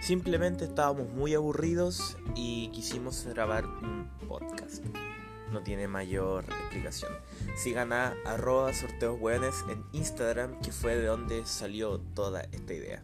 Simplemente estábamos muy aburridos y quisimos grabar un podcast. No tiene mayor explicación. Sigan a arroba sorteos en Instagram, que fue de donde salió toda esta idea.